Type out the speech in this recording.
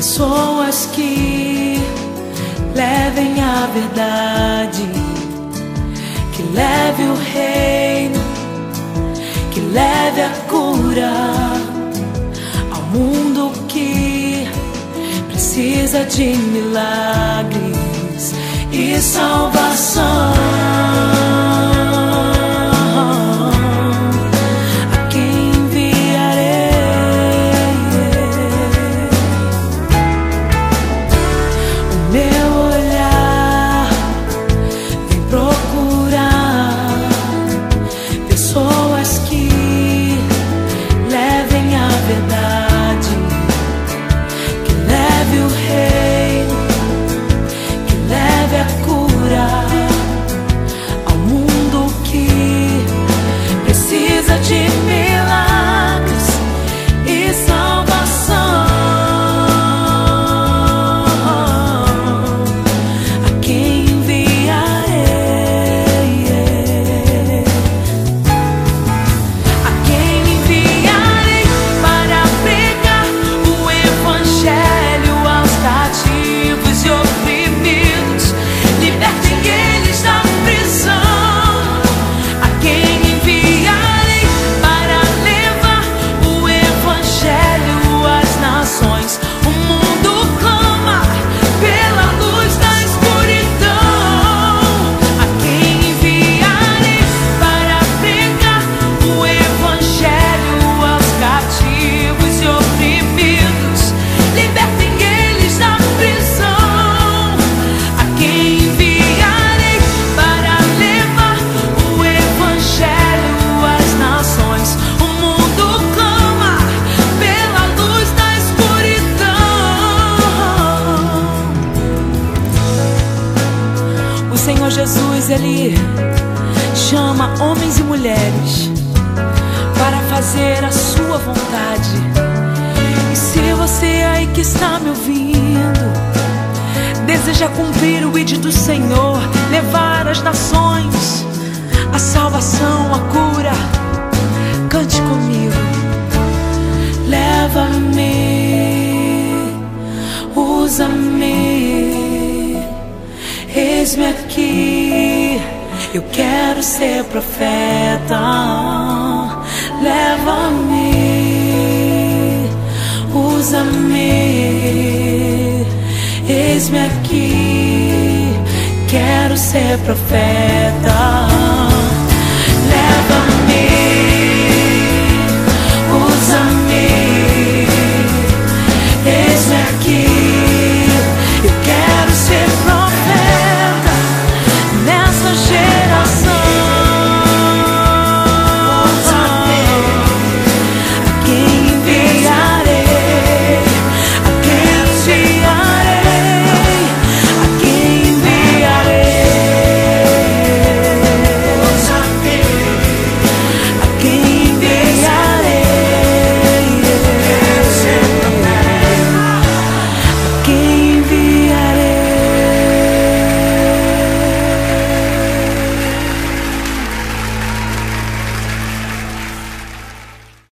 pessoas que levem a verdade, que leve o reino, que leve a cura ao mundo que precisa de milagres e salvação. Ele chama homens e mulheres para fazer a sua vontade. E se você aí que está me ouvindo, deseja cumprir o ídolo do Senhor, levar as nações a salvação, eis-me aqui. Eu quero ser profeta. Leva-me, usa-me, eis-me aqui. Quero ser profeta.